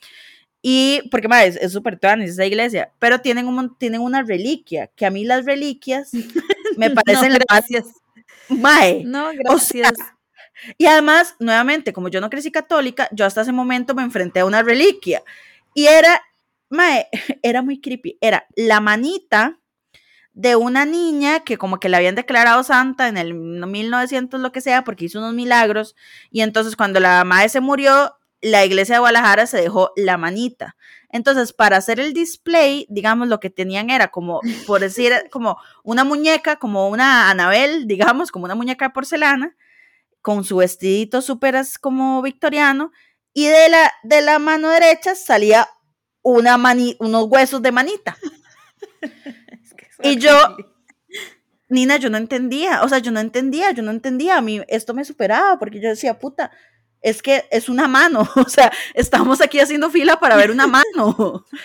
Y porque mae, es súper es esa iglesia, pero tienen, un, tienen una reliquia, que a mí las reliquias me parecen no, gracias. Mae, no, gracias. y además, nuevamente, como yo no crecí católica, yo hasta ese momento me enfrenté a una reliquia. Y era, mae, era muy creepy. Era la manita de una niña que como que la habían declarado santa en el 1900 lo que sea porque hizo unos milagros y entonces cuando la madre se murió la iglesia de Guadalajara se dejó la manita. Entonces, para hacer el display, digamos, lo que tenían era como, por decir, como una muñeca, como una Anabel, digamos, como una muñeca de porcelana, con su vestidito súper como victoriano, y de la, de la mano derecha salía una mani, unos huesos de manita. Y yo, Nina, yo no entendía, o sea, yo no entendía, yo no entendía, a mí esto me superaba porque yo decía, puta, es que es una mano, o sea, estamos aquí haciendo fila para ver una mano.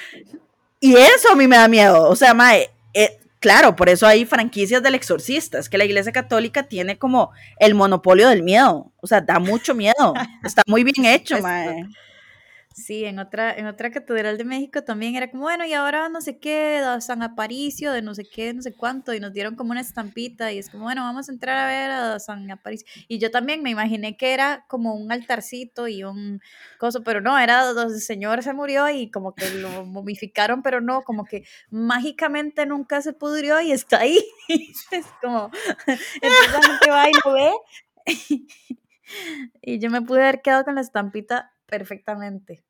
Y eso a mí me da miedo, o sea, mae, eh, claro, por eso hay franquicias del exorcista, es que la Iglesia Católica tiene como el monopolio del miedo, o sea, da mucho miedo, está muy bien hecho, mae. Sí, en otra, en otra catedral de México también era como, bueno, y ahora no sé qué, de San Aparicio, de no sé qué, no sé cuánto, y nos dieron como una estampita, y es como, bueno, vamos a entrar a ver a San Aparicio. Y yo también me imaginé que era como un altarcito y un coso, pero no, era donde el señor se murió y como que lo momificaron, pero no, como que mágicamente nunca se pudrió y está ahí. es como, entonces la va y lo ve. y yo me pude haber quedado con la estampita perfectamente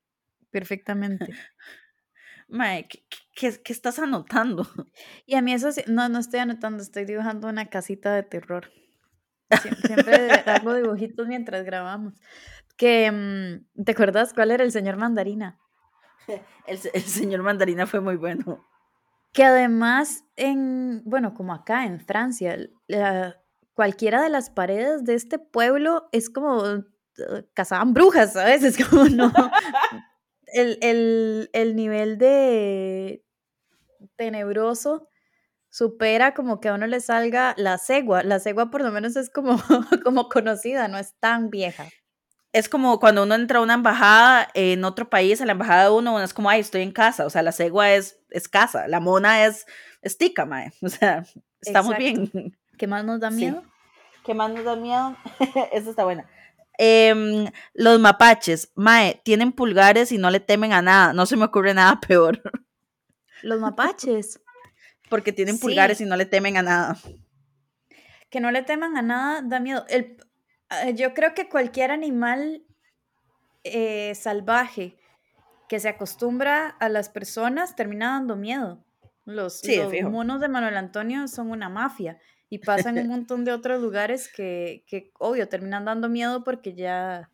perfectamente. Mae, ¿qué, qué, qué estás anotando? Y a mí eso sí, no, no estoy anotando, estoy dibujando una casita de terror. Sie- Siempre hago dibujitos mientras grabamos. Que, mm, ¿te acuerdas cuál era el señor mandarina? El, el señor Mandarina fue muy bueno. Que además, en, bueno, como acá en Francia, la- cualquiera de las paredes de este pueblo es como cazaban brujas, ¿sabes? Es como no. El, el- el nivel de tenebroso supera como que a uno le salga la cegua. La cegua por lo menos es como, como conocida, no es tan vieja. Es como cuando uno entra a una embajada en otro país, a la embajada de uno, uno es como, ay, estoy en casa. O sea, la cegua es, es casa, la mona es, es tica, mae. O sea, estamos Exacto. bien. ¿Qué más nos da Sí. miedo? ¿Qué más nos da miedo? Esa está buena. Em, los mapaches, mae, tienen pulgares y no le temen a nada. No se me ocurre nada peor. Los mapaches. Porque tienen Sí. pulgares y no le temen a nada. que no le teman a nada da miedo. El, eh, yo creo que cualquier animal eh, salvaje que se acostumbra a las personas termina dando miedo. Los, Sí, monos de Manuel Antonio son una mafia y pasan en un montón de otros lugares que, que, obvio, terminan dando miedo porque ya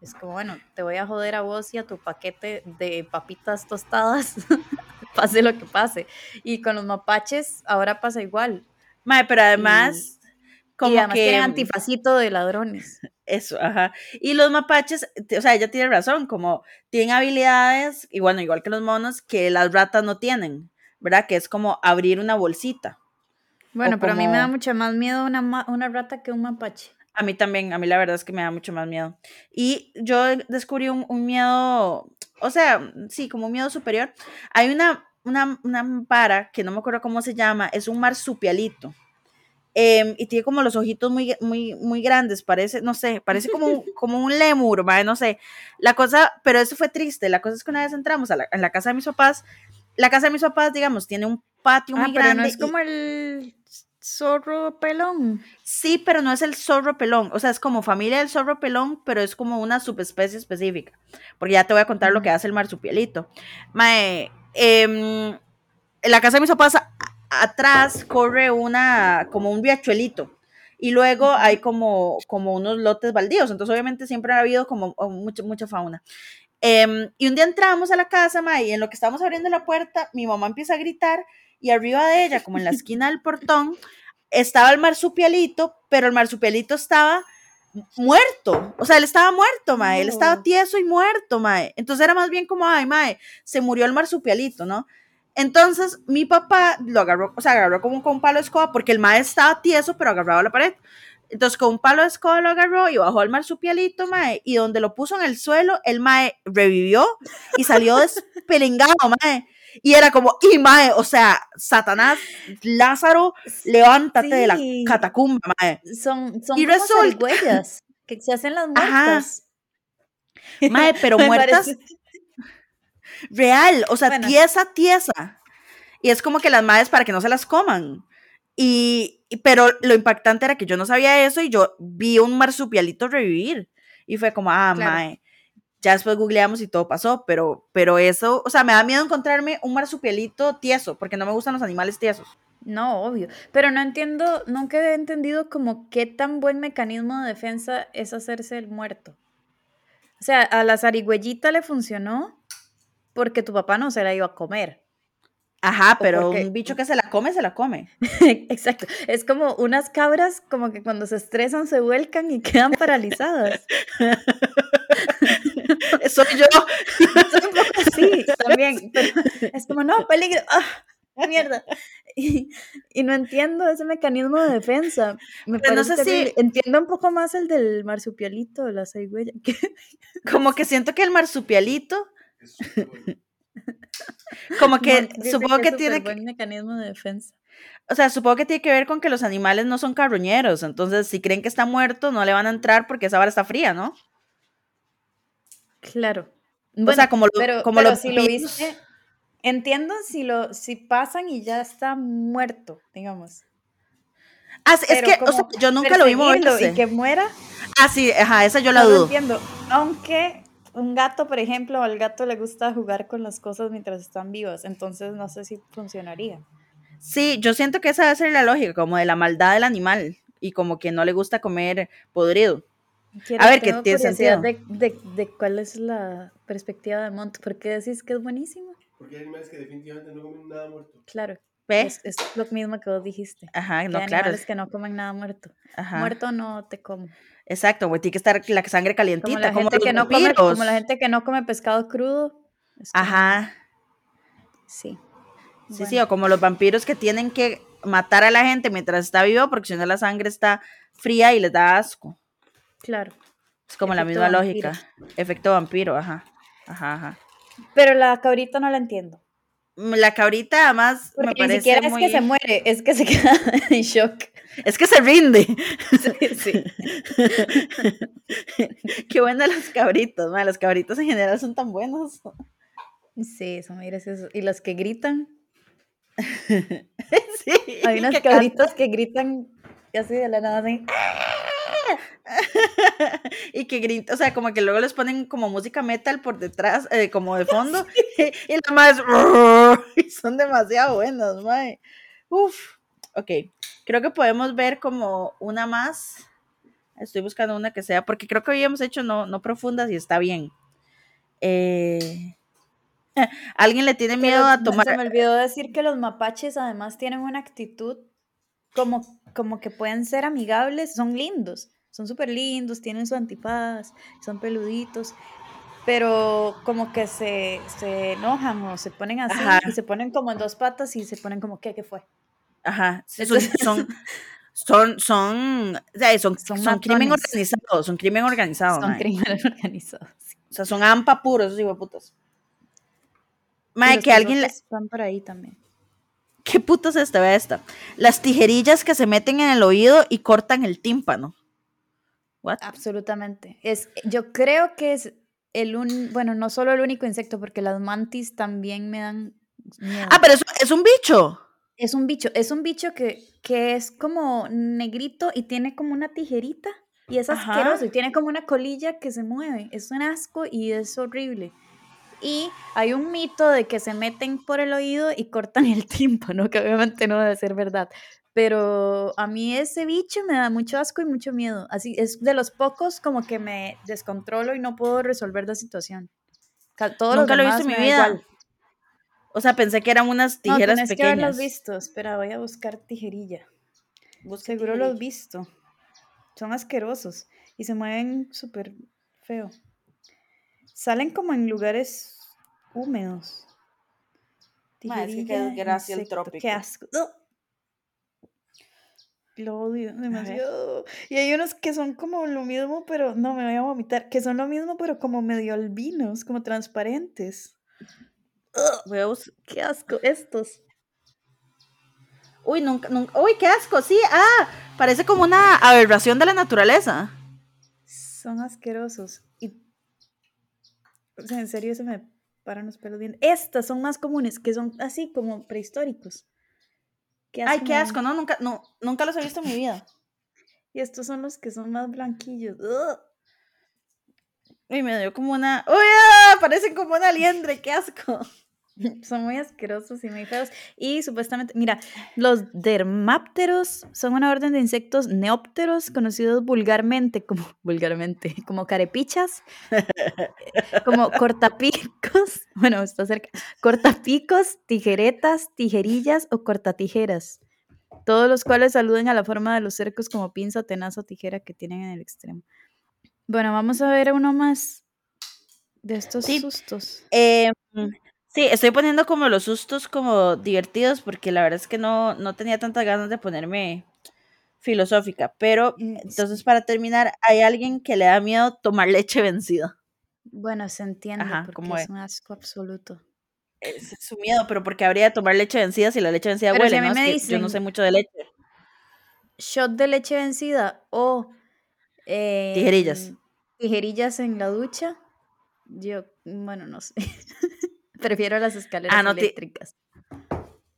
es como, bueno, te voy a joder a vos y a tu paquete de papitas tostadas, pase lo que pase. Y con los mapaches ahora pasa igual. Mae, pero además, como y además que... tienen antifacito de ladrones. Eso, ajá. Y los mapaches, o sea, ella tiene razón, como tienen habilidades, y bueno, igual que los monos, que las ratas no tienen, ¿verdad? Que es como abrir una bolsita. Bueno, O pero a mí me da como- mucho más miedo una, una rata que un mapache. A mí también, a mí la verdad es que me da mucho más miedo. Y yo descubrí un, un miedo, o sea, sí, como un miedo superior. Hay una, una, una vara que no me acuerdo cómo se llama, es un marsupialito. Em, y tiene como los ojitos muy, muy, muy grandes, parece, no sé, parece como, un- como un lemur, mae, no sé. La cosa, pero eso fue triste. La cosa es que una vez entramos a la, a la casa de mis papás, la casa de mis papás, digamos, tiene un patio Ah, muy pero grande. no es y- como el zorro pelón. Sí, pero no es el zorro pelón. O sea, es como familia del zorro pelón, pero es como una subespecie específica. Porque ya te voy a contar lo que Ujú. hace el marsupialito. Mae, em, en la casa de mis papás, a- atrás corre una, como un riachuelito. Y luego hay como, como unos lotes baldíos. Entonces, obviamente, siempre ha habido como oh, mucha, mucha fauna. Em, y un día entramos a la casa, mae, y en lo que estábamos abriendo la puerta, mi mamá empieza a gritar y arriba de ella, como en la esquina del portón, estaba el marsupialito, pero el marsupialito estaba muerto. O sea, él estaba muerto, mae. Él estaba tieso y muerto, mae. Entonces era más bien como, ay, mae, se murió el marsupialito, ¿no? Entonces mi papá lo agarró, o sea, agarró como con un palo de escoba, porque el mae estaba tieso, pero agarrado a la pared. Entonces con un palo de escoba lo agarró y bajó al marsupialito, mae, y donde lo puso en el suelo, el mae revivió y salió despelengado, mae. Y era como, y mae, o sea, Satanás, Lázaro, levántate de la Sí. catacumba, mae. Son, son Y como resulta- que se hacen las Ajá. muertas. Mae, pero muertas parece- real, o sea, Bueno. tiesa, tiesa. Y es como que las madres para que no se las coman. Y- pero lo impactante era que yo no sabía eso y yo vi un marsupialito revivir. Y fue como, ah, Claro. mae. Ya después googleamos y todo pasó, pero, pero eso, o sea, me da miedo encontrarme un marsupialito tieso, porque no me gustan los animales tiesos. No, obvio. Pero no entiendo, nunca he entendido como qué tan buen mecanismo de defensa es hacerse el muerto. O sea, a la zarigüeyita le funcionó porque tu papá no se la iba a comer. Ajá, pero porque- un bicho que se la come, se la come. Exacto. Es como unas cabras como que cuando se estresan se vuelcan y quedan paralizadas. Soy yo. Soy un poco así también. Pero es como, no, peligro. ¡Ah! ¡Mierda! Y, y no entiendo ese mecanismo de defensa. Me Pero no sé si-. Entiendo un poco más el del marsupialito, de la zarigüeya. que- Como que siento que el marsupialito, como que supongo que tiene que, superbuen mecanismo de defensa. o sea, supongo que tiene que ver con que los animales no son carroñeros, entonces si creen que está muerto, no le van a entrar porque esa vara está fría, ¿no? Claro. o sea, como, lo- pero, como pero los si lo pepinos. viste, entiendo si lo si pasan y ya está muerto, digamos. Ah, sí, es que, o sea, yo nunca lo vi moverse. y que muera, Ah, sí, ajá, esa yo la no lo dudo. entiendo. Aunque un gato, por ejemplo, al gato le gusta jugar con las cosas mientras están vivas, entonces no sé si funcionaría. Sí, yo siento que esa debe ser la lógica, como de la maldad del animal y como que no le gusta comer podrido. a ver, ¿qué tiene sentido? De, de, de, cuál es la perspectiva de Mont, ¿por qué decís que es buenísimo? Porque hay animales que definitivamente no comen nada muerto. Claro. Es, es, lo mismo que vos dijiste. Ajá, no, hay claro. animales que no comen nada muerto. Ajá. Muerto no te como. Exacto, güey, tiene que estar la sangre calientita. Como la, como gente, que no come, como la gente que no come pescado crudo. Ajá. Sí. Sí, bueno. sí, o como los vampiros que tienen que matar a la gente mientras está vivo porque si no la sangre está fría y les da asco. Claro. Es como Efecto la misma vampiro. lógica. Efecto vampiro, ajá. Ajá, ajá. Pero la cabrita no la entiendo. La cabrita además Porque me parece ni siquiera muy... es que se muere, es que se queda en shock. Es que se rinde. Sí, sí. Qué buenas los cabritos, man. los cabritos en general son tan buenos. Sí, son muy graciosos. Y los que gritan. sí. Hay unos cabritos que gritan así de la nada así. y que grita, o sea, como que luego les ponen como música metal por detrás, eh, como de fondo, y, y la más y son demasiado buenos, mae. Uf, ok, creo que podemos ver como una más. Estoy buscando una que sea, porque creo que habíamos hecho no, no profundas y está bien. Eh, ¿Alguien le tiene miedo a tomar? Se me olvidó decir que los mapaches además tienen una actitud como, como que pueden ser amigables, son lindos, son súper lindos, tienen su antifaz, son peluditos, pero como que se, se enojan o se ponen así Ajá. y se ponen como en dos patas y se ponen como, ¿qué, qué fue? Ajá, son, son, son, son, o sea, son, son, son crimen organizado, son crimen organizado. Son crimen organizado. Sí. O sea, son ampa puros, esos putas. Mae, que alguien. Están por ahí también. ¿Qué putas es esta? Esta. Las tijerillas que se meten en el oído y cortan el tímpano. What? Absolutamente. Es, yo creo que es el un, bueno, no solo el único insecto, porque las mantis también me dan miedo. Ah, pero es, es un bicho. Es un bicho, es un bicho que, que es como negrito y tiene como una tijerita y es asqueroso y tiene como una colilla que se mueve. Es un asco y es horrible. Y hay un mito de que se meten por el oído y cortan el tímpano, que obviamente no debe ser verdad. Pero a mí ese bicho me da mucho asco y mucho miedo. Así es de los pocos como que me descontrolo y no puedo resolver la situación. Todos Nunca lo he visto en mi vida. Igual. O sea, pensé que eran unas tijeras no, pequeñas. que haberlos visto. Espera, voy a buscar tijerilla. Busca Seguro tijerilla. los visto. Son asquerosos y se mueven súper feo. Salen como en lugares húmedos. Tijerilla, es que gracia el trópico. Qué asco. Lo odio demasiado. Y hay unos que son como lo mismo, pero no me voy a vomitar. Que son lo mismo, pero como medio albinos, como transparentes. Buscar. Qué asco. Estos. Uy, nunca, nunca. Uy, qué asco. Sí, ah, parece como una aberración de la naturaleza. Son asquerosos. Y. O sea, en serio se me paran los pelos bien. Estas son más comunes, que son así como prehistóricos. Qué Ay, qué asco, no, nunca, no, nunca los he visto en mi vida. Y estos son los que son más blanquillos. ¡Ugh! Uy, me dio como una. ¡Uy! Ah, parecen como una liendre, qué asco. Son muy asquerosos y muy feos. Y supuestamente, mira, los dermápteros son una orden de insectos neópteros conocidos vulgarmente como vulgarmente, como carepichas, como cortapicos, bueno, está cerca, cortapicos, tijeretas, tijerillas o cortatijeras. Todos los cuales saluden a la forma de los cercos como pinza, tenaza o tijera que tienen en el extremo. Bueno, vamos a ver uno más de estos sí. sustos. Eh, Sí, estoy poniendo como los sustos como divertidos porque la verdad es que no, no tenía tantas ganas de ponerme filosófica. Pero entonces para terminar, ¿hay alguien que le da miedo tomar leche vencida? Bueno, se entiende Ajá, porque ¿cómo es es? un asco absoluto. Es su miedo, pero porque habría de tomar leche vencida si la leche vencida Pero si huele, a mí ¿no? me Es que yo no sé mucho de leche. Shot de leche vencida o eh, Tijerillas. Tijerillas en la ducha. Yo, bueno, no sé. Prefiero las escaleras Ah, no, eléctricas.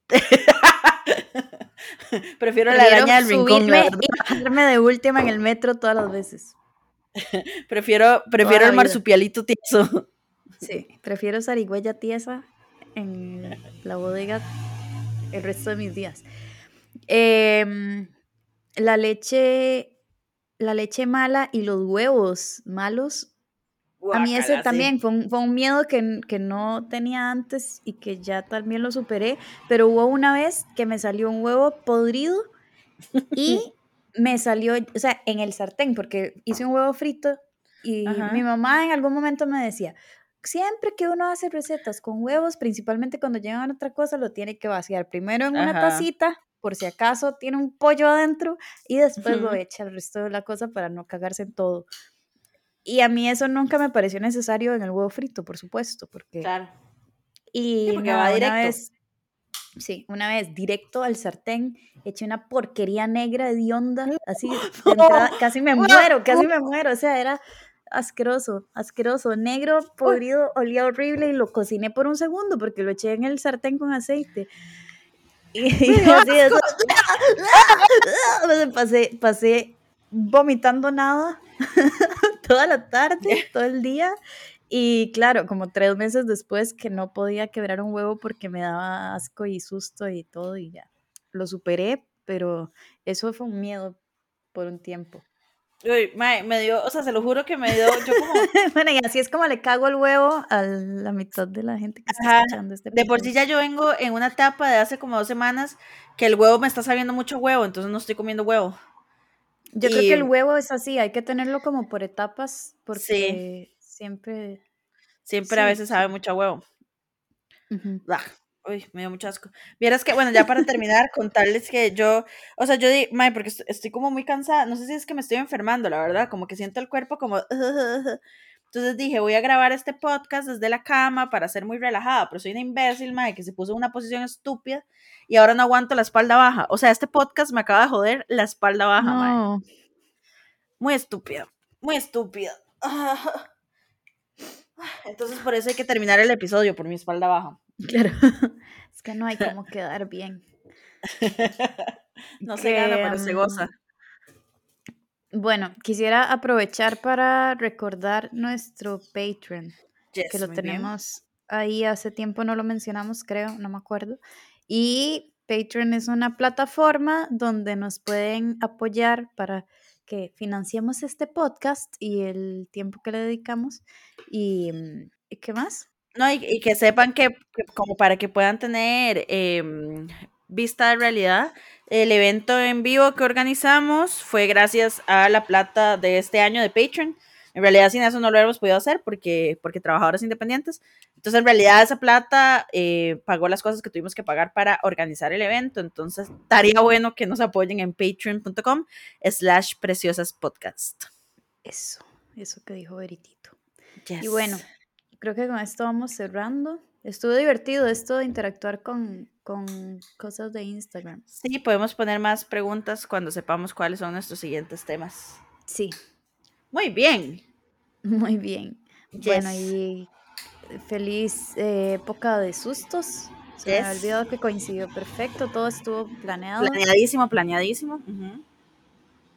Prefiero la araña del rincón, subirme y de última en el metro todas las veces. prefiero prefiero el marsupialito tieso. Sí, prefiero zarigüeya tiesa en la bodega el resto de mis días. Em, la leche, la leche mala y los huevos malos. A mí ese sí. también fue un, fue un miedo que, no tenía antes y que ya también lo superé, pero hubo una vez que me salió un huevo podrido y me salió, o sea, en el sartén, porque hice un huevo frito y Ajá. mi mamá en algún momento me decía, siempre que uno hace recetas con huevos, principalmente cuando llevan otra cosa, lo tiene que vaciar primero en una tacita, por si acaso tiene un pollo adentro, y después lo echa el resto de la cosa para no cagarse en todo. Y a mí eso nunca me pareció necesario en el huevo frito, por supuesto, porque... Claro. Y porque nada, va una directo. vez, sí, una vez directo al sartén, eché una porquería negra así, de entrada, casi me muero, casi me muero, o sea, era asqueroso, asqueroso, negro, podrido, olía horrible y lo cociné por un segundo porque lo eché en el sartén con aceite. Y, y así, eso- pasé, pasé vomitando nada toda la tarde, todo el día. Y claro, como tres meses después que no podía quebrar un huevo porque me daba asco y susto y todo y ya. Lo superé, pero eso fue un miedo por un tiempo. Uy, mae, me dio, o sea, se lo juro que me dio, yo como, bueno, y así es como le cago el huevo a la mitad de la gente que está Ajá, escuchando este de por sí ya yo vengo en una etapa de hace como dos semanas que el huevo me está sabiendo mucho huevo, entonces no estoy comiendo huevo. Yo creo que el y- huevo es así, hay que tenerlo como por etapas porque siempre... Siempre a Sí, veces sabe sí. mucho a huevo. Ujú. Ah, Uy, me dio mucho asco. Vieras que, bueno, ya para terminar, contarles que yo, o sea, yo di, mae, porque est- estoy como muy cansada, no sé si es que me estoy enfermando, la verdad, como que siento el cuerpo como... Entonces dije, voy a grabar este podcast desde la cama para ser muy relajada, pero soy una imbécil, mae, que se puso en una posición estúpida y ahora no aguanto la espalda baja. O sea, este podcast me acaba de joder la espalda baja. No, Muy estúpida, muy estúpida. Entonces por eso hay que terminar el episodio por mi espalda baja. claro. Es que no hay como quedar bien. No se gana, pero se goza. Bueno, quisiera aprovechar para recordar nuestro Patreon, Yes, que lo bien. tenemos ahí hace tiempo, no lo mencionamos, creo, no me acuerdo. Y Patreon es una plataforma donde nos pueden apoyar para que financiemos este podcast y el tiempo que le dedicamos. ¿Y, mm, ¿y qué más? No, y, y que sepan que, que como para que puedan tener em, vista de realidad, el evento en vivo que organizamos fue gracias a la plata de este año de Patreon. En realidad sin eso no lo hubiéramos podido hacer porque, porque trabajadores independientes. Entonces en realidad esa plata eh, pagó las cosas que tuvimos que pagar para organizar el evento. Entonces estaría bueno que nos apoyen en patreon.com slash preciosas podcast. Eso, eso que dijo Veritito. Y bueno, creo que con esto vamos cerrando. Estuvo divertido esto de interactuar con, con cosas de Instagram. Sí, podemos poner más preguntas cuando sepamos cuáles son nuestros siguientes temas. Sí, Muy bien. muy bien. Bueno, y feliz eh, época de sustos. Se me Yes. olvidado que coincidió perfecto, todo estuvo planeado Planeadísimo, planeadísimo.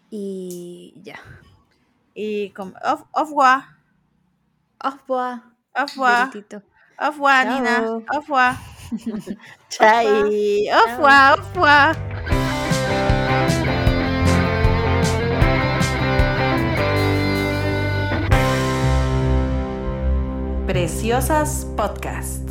Y ya. Y con. Au revoir, Au revoir. Au revoir, Nina. Au revoir. Chai. Au Chao. revoir, au revoir. Preciosas Podcast.